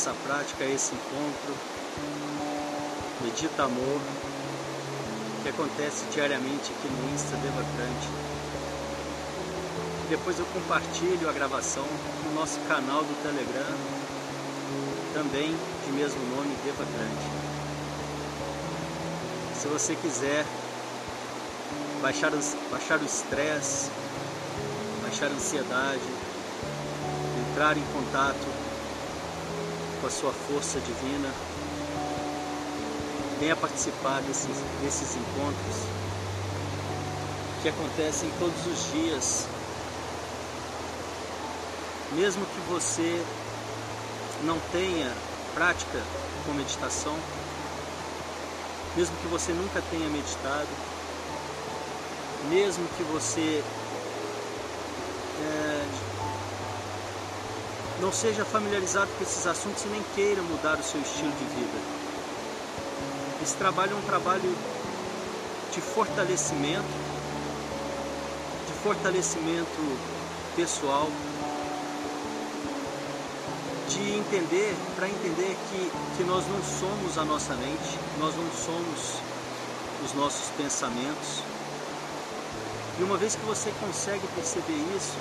essa prática, esse encontro. Medita Amor, que acontece diariamente aqui no Insta Devacrante. Depois eu compartilho a gravação no nosso canal do Telegram, também de mesmo nome, Devacrante. Se você quiser baixar, os, baixar o estresse, baixar a ansiedade, entrar em contato com a sua força divina, venha participar desses, desses encontros que acontecem todos os dias. Mesmo que você não tenha prática com meditação, mesmo que você nunca tenha meditado, mesmo que você é, não seja familiarizado com esses assuntos e nem queira mudar o seu estilo de vida. Esse trabalho é um trabalho de fortalecimento, de fortalecimento pessoal, de entender, para entender que, que nós não somos a nossa mente, nós não somos os nossos pensamentos. E uma vez que você consegue perceber isso,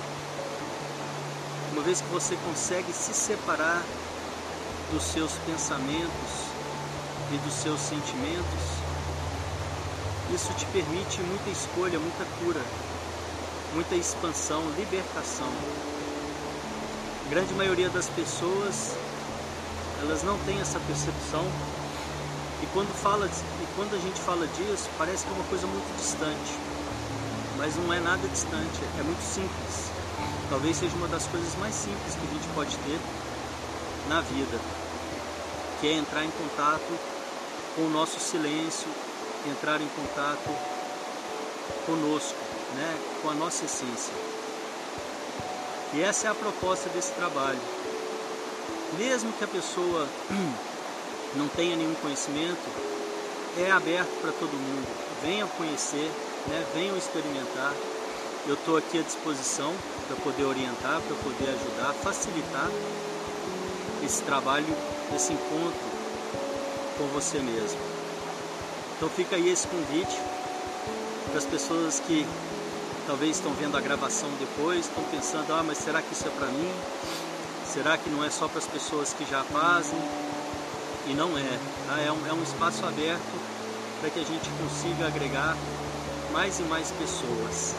uma vez que você consegue se separar dos seus pensamentos e dos seus sentimentos, isso te permite muita escolha, muita cura, muita expansão, libertação. A grande maioria das pessoas, elas não têm essa percepção e quando, fala, e quando a gente fala disso, parece que é uma coisa muito distante, mas não é nada distante, é muito simples. Talvez seja uma das coisas mais simples que a gente pode ter na vida, que é entrar em contato com o nosso silêncio, entrar em contato conosco, né, com a nossa essência. E essa é a proposta desse trabalho. Mesmo que a pessoa não tenha nenhum conhecimento, é aberto para todo mundo. Venham conhecer, né? venham experimentar. Eu estou aqui à disposição para poder orientar, para poder ajudar, facilitar esse trabalho, esse encontro com você mesmo. Então fica aí esse convite para as pessoas que talvez estão vendo a gravação depois, estão pensando, ah, mas será que isso é para mim? Será que não é só para as pessoas que já fazem? E não é, tá? é, um, é um espaço aberto para que a gente consiga agregar mais e mais pessoas.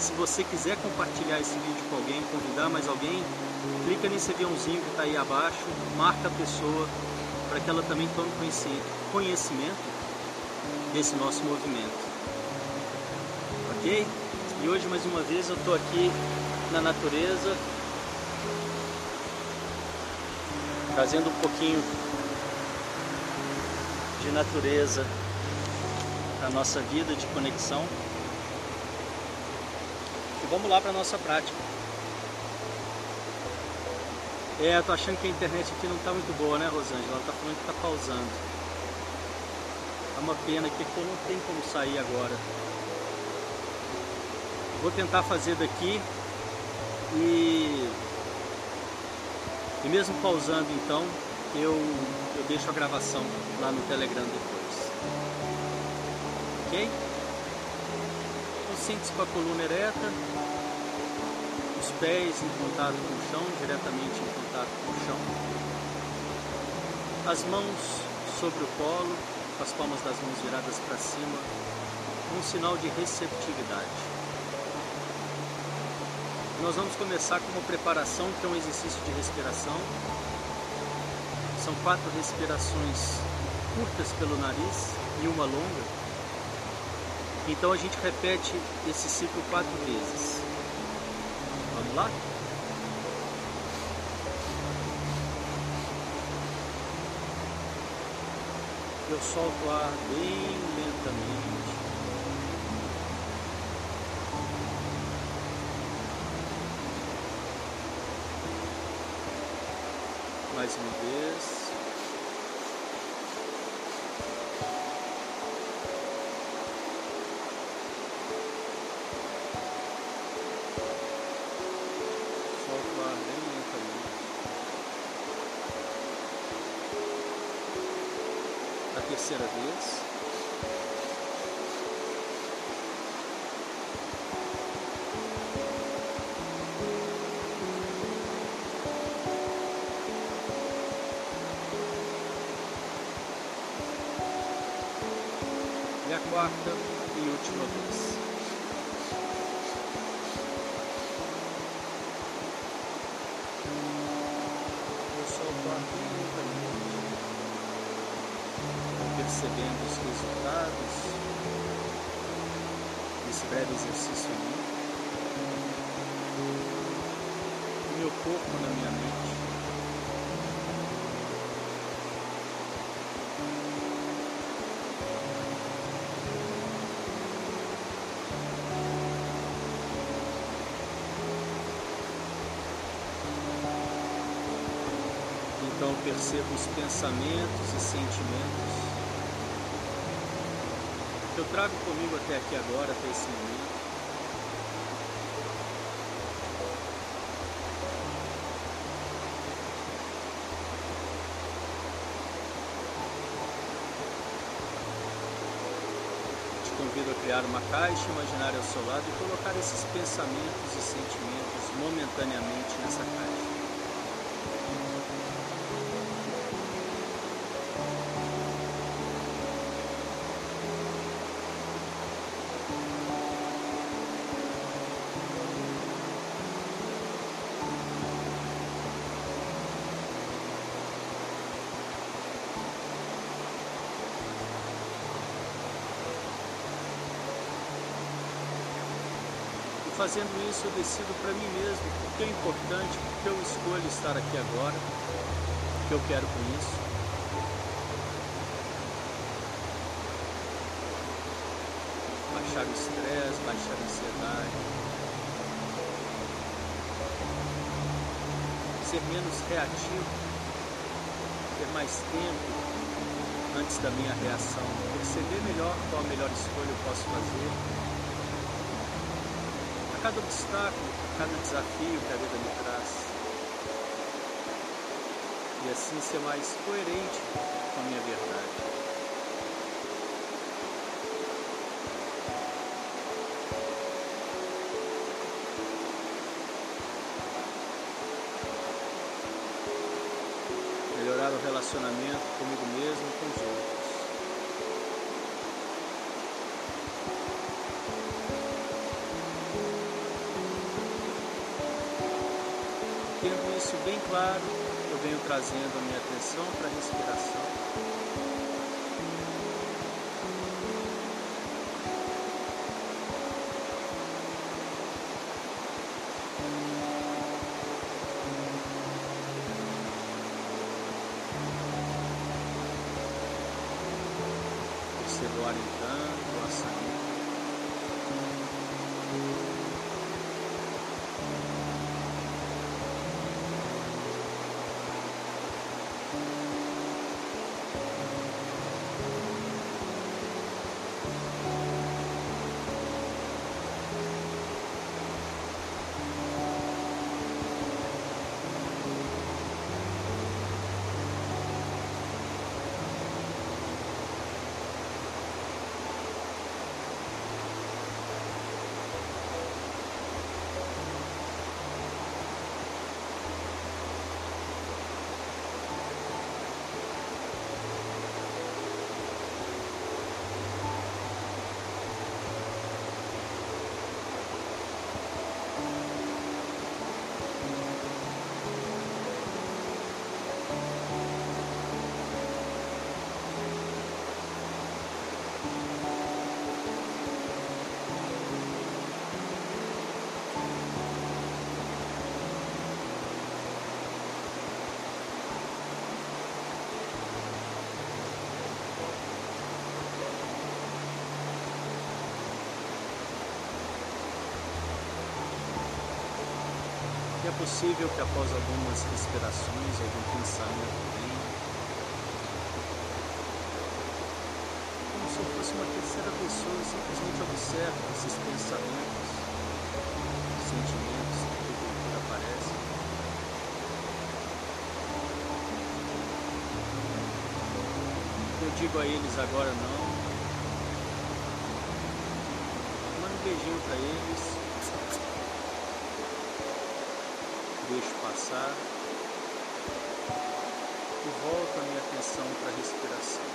Se você quiser compartilhar esse vídeo com alguém, convidar mais alguém, clica nesse aviãozinho que está aí abaixo, marca a pessoa para que ela também tome conhecimento desse nosso movimento. Ok? E hoje mais uma vez eu estou aqui na natureza, trazendo um pouquinho de natureza para nossa vida de conexão. Vamos lá para nossa prática. É, eu tô achando que a internet aqui não está muito boa, né, Rosângela? Ela tá falando que tá pausando. É uma pena que eu não tem como sair agora. Vou tentar fazer daqui e, e mesmo pausando então, eu, eu deixo a gravação lá no Telegram depois. Ok? Sente-se com a coluna ereta, os pés em contato com o chão, diretamente em contato com o chão. As mãos sobre o colo, com as palmas das mãos viradas para cima, um sinal de receptividade. Nós vamos começar com uma preparação que é um exercício de respiração. São quatro respirações curtas pelo nariz e uma longa. Então a gente repete esse ciclo quatro vezes. Vamos lá? Eu solto o ar bem lentamente. mais uma vez. Percebendo os resultados desse breve exercício meu corpo na minha mente. Então percebo os pensamentos e sentimentos que eu trago comigo até aqui agora, até esse momento. Te convido a criar uma caixa imaginária ao seu lado e colocar esses pensamentos e sentimentos momentaneamente nessa caixa. Fazendo isso eu decido para mim mesmo o que é importante, porque eu escolho estar aqui agora, o que eu quero com isso. Baixar o estresse, baixar a ansiedade. Ser menos reativo, ter mais tempo antes da minha reação, perceber melhor qual a melhor escolha eu posso fazer cada obstáculo, cada desafio que a vida me traz. E assim ser mais coerente com a minha verdade. Melhorar o relacionamento comigo mesmo e com os outros. Claro, eu venho trazendo a minha atenção para a respiração. É possível que após algumas respirações, algum pensamento venha, como se eu fosse uma terceira pessoa, simplesmente observo esses pensamentos, sentimentos que aparecem. Eu digo a eles agora não. Manda um beijinho para eles. Deixo E volto a minha atenção para a respiração.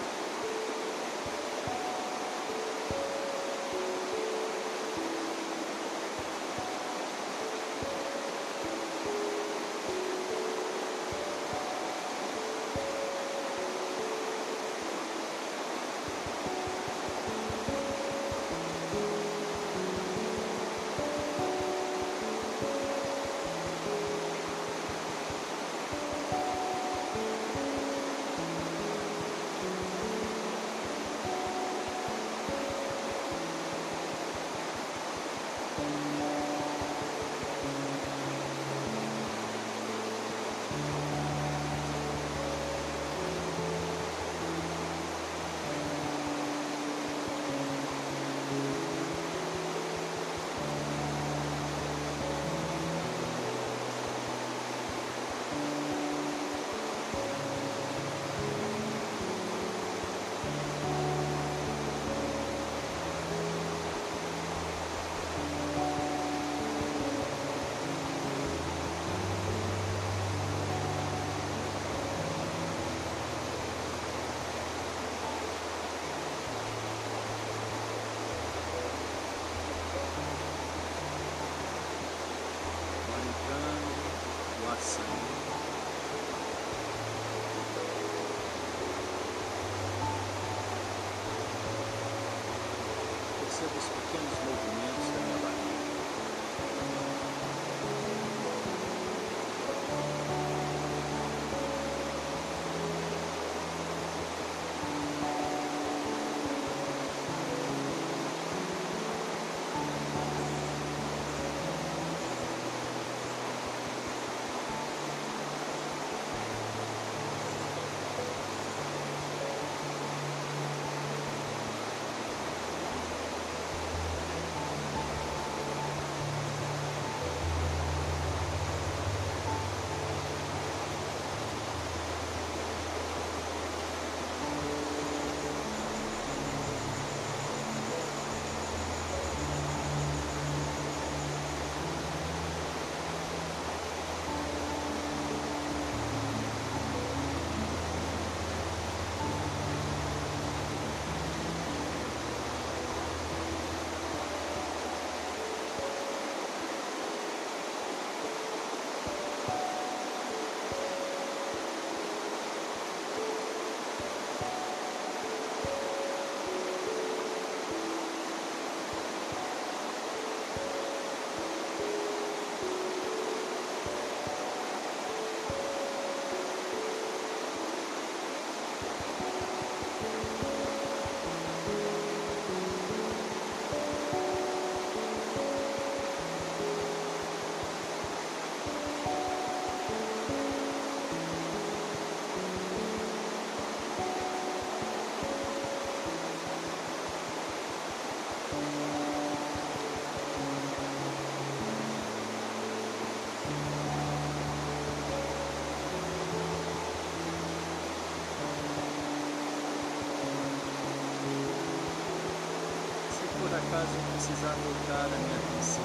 Eu precisar voltar a minha atenção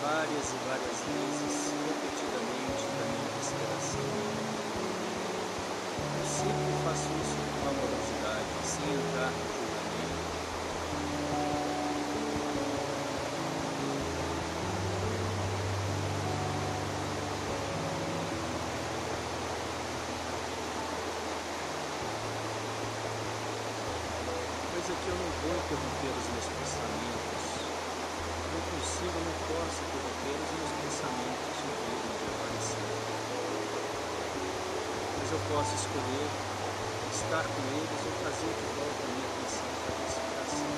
várias e várias vezes, repetidamente, na minha respiração. Eu sempre faço isso com amorosidade, sem entrar no julgamento. Pois aqui eu não vou interromper os meus pensamentos. Não consigo, não posso interromper os meus pensamentos no medo de aparecer. Mas eu posso escolher estar com eles ou trazer de volta a minha atenção para a respiração.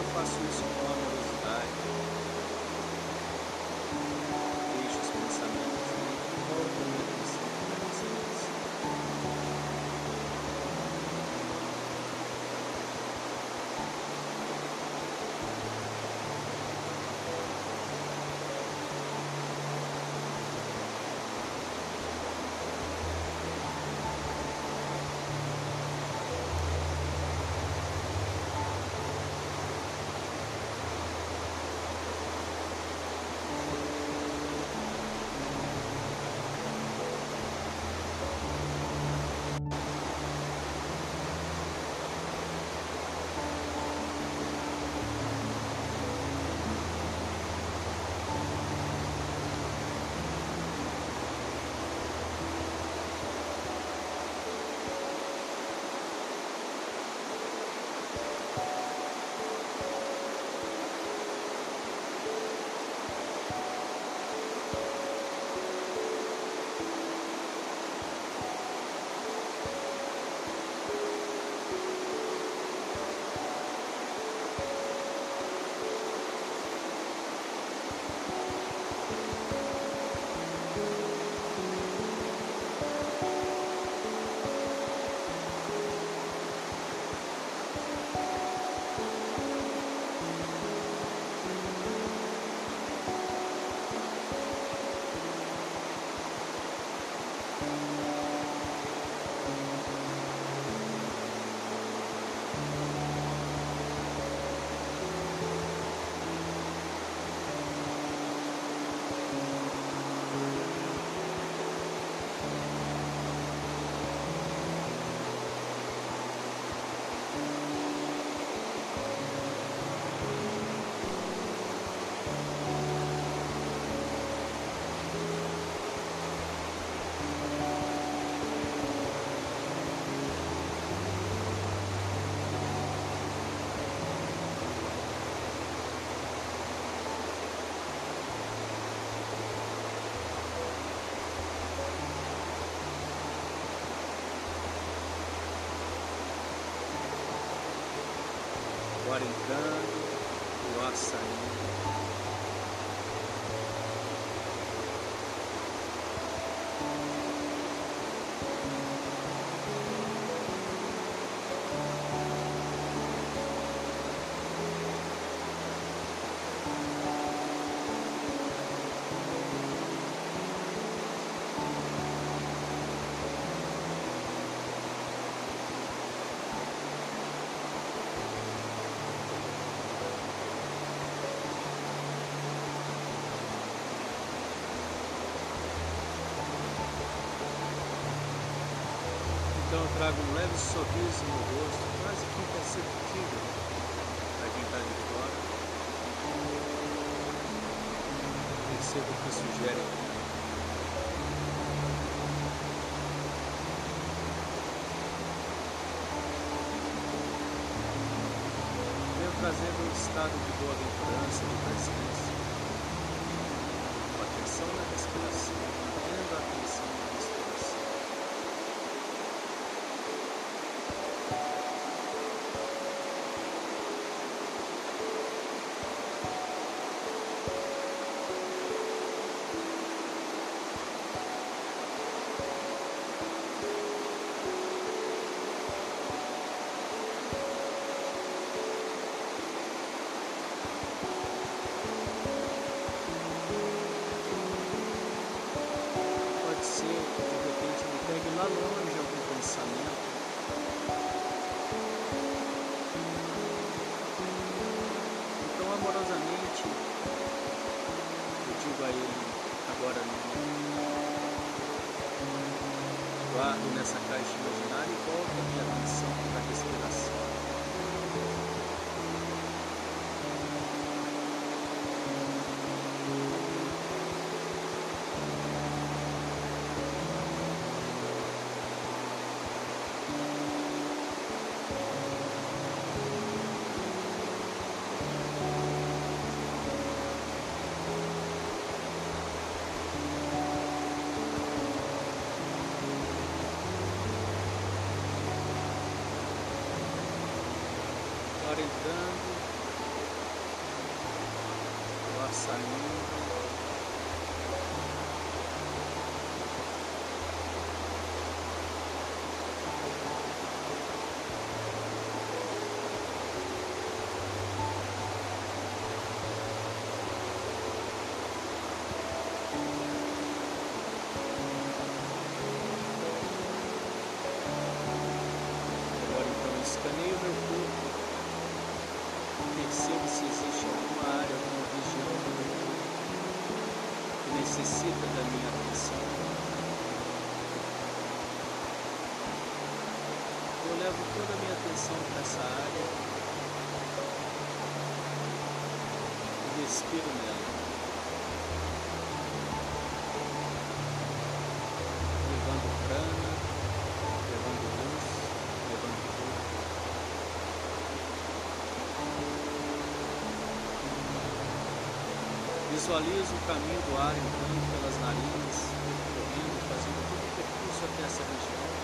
Eu faço isso com trago um leve sorriso no rosto, quase que imperceptível para quem está de fora. Perceba o que sugere. Venho trazendo um estado de boa aventurança, de presença, com atenção na respiração, me o minha atenção para essa área e respiro nela. Levando prana, levando luz, levando corpo. Visualizo o caminho do ar entrando pelas narinas, percorrendo, fazendo todo o percurso até essa região.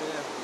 Eu me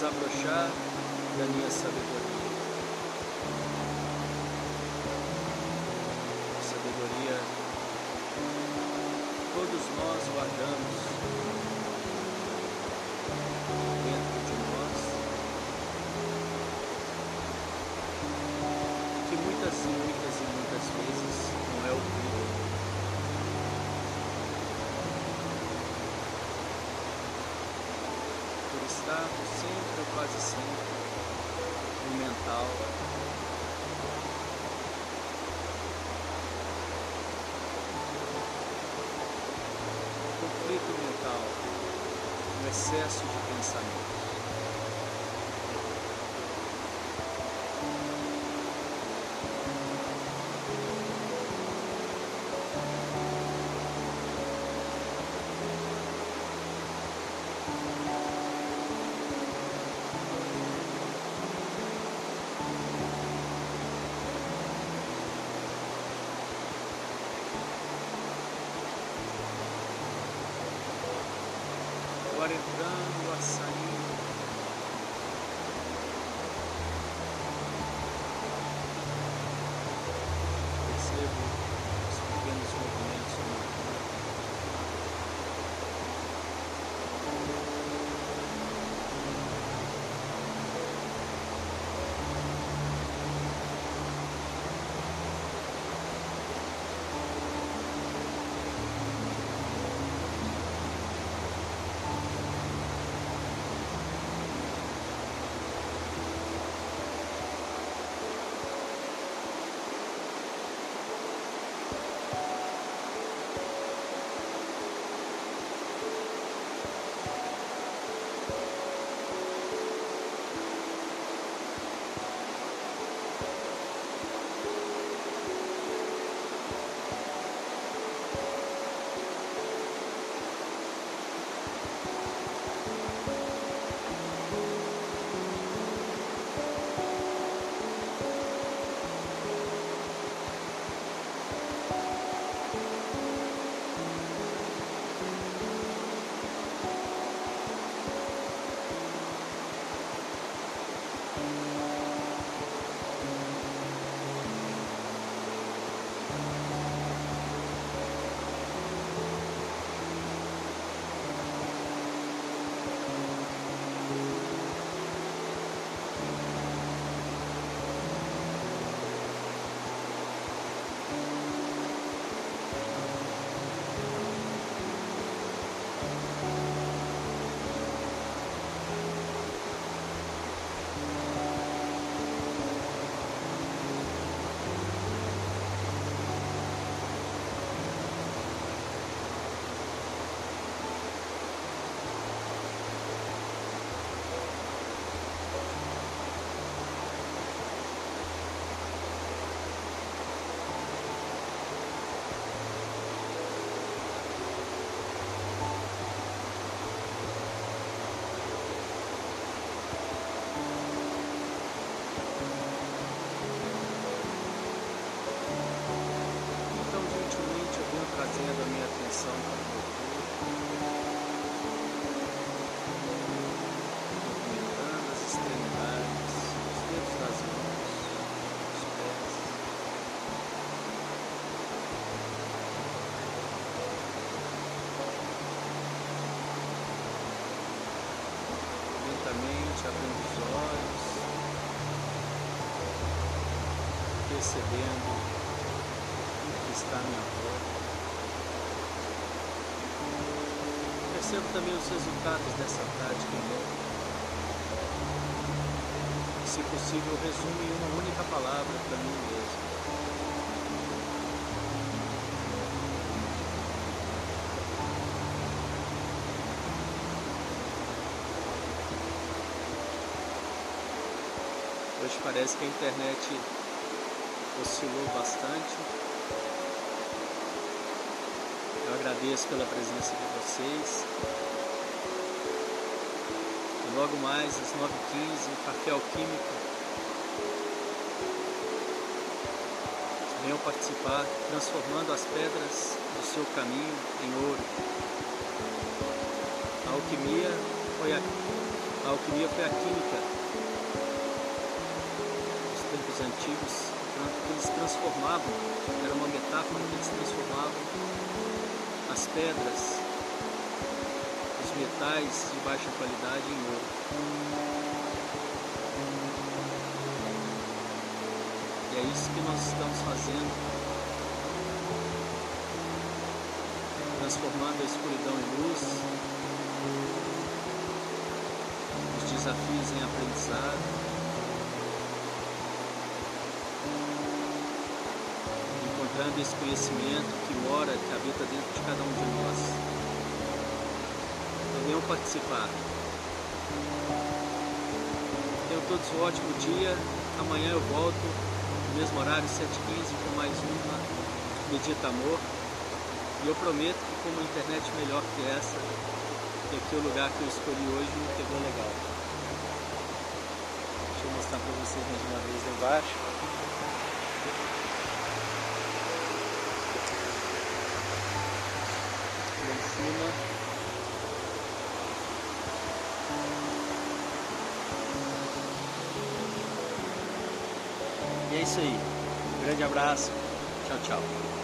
desabrochar da minha sabedoria. Sabedoria todos nós guardamos dentro de nós, que muitas e muitas e muitas vezes não é ouvido. Estarmos sempre ou quase sempre no mental, conflito mental, no excesso de pensamentos. Ar entrando, o ar percebendo o que está à minha volta. Percebo também os resultados dessa tática em mim. Se possível, resumo em uma única palavra para mim mesmo. Hoje parece que a internet oscilou bastante. Eu agradeço pela presença de vocês. E logo mais, às 9h15, Café Alquímico. Venham participar, transformando as pedras do seu caminho em ouro. A alquimia foi a, a alquimia foi a química tempos antigos, eles transformavam, era uma metáfora que eles transformavam as pedras, os metais de baixa qualidade em ouro. E é isso que nós estamos fazendo, transformando a escuridão em luz, os desafios em aprendizado. Encontrando esse conhecimento que mora, que habita dentro de cada um de nós. Venham participar. Tenham todos um ótimo dia. Amanhã eu volto no mesmo horário, 7h15, com mais uma Medita Amor. E eu prometo que com uma internet melhor que essa, que aqui é o lugar que eu escolhi hoje pegou legal. Deixa eu mostrar para vocês mais uma vez embaixo. Cima. E é isso aí. Um grande abraço. Tchau, tchau.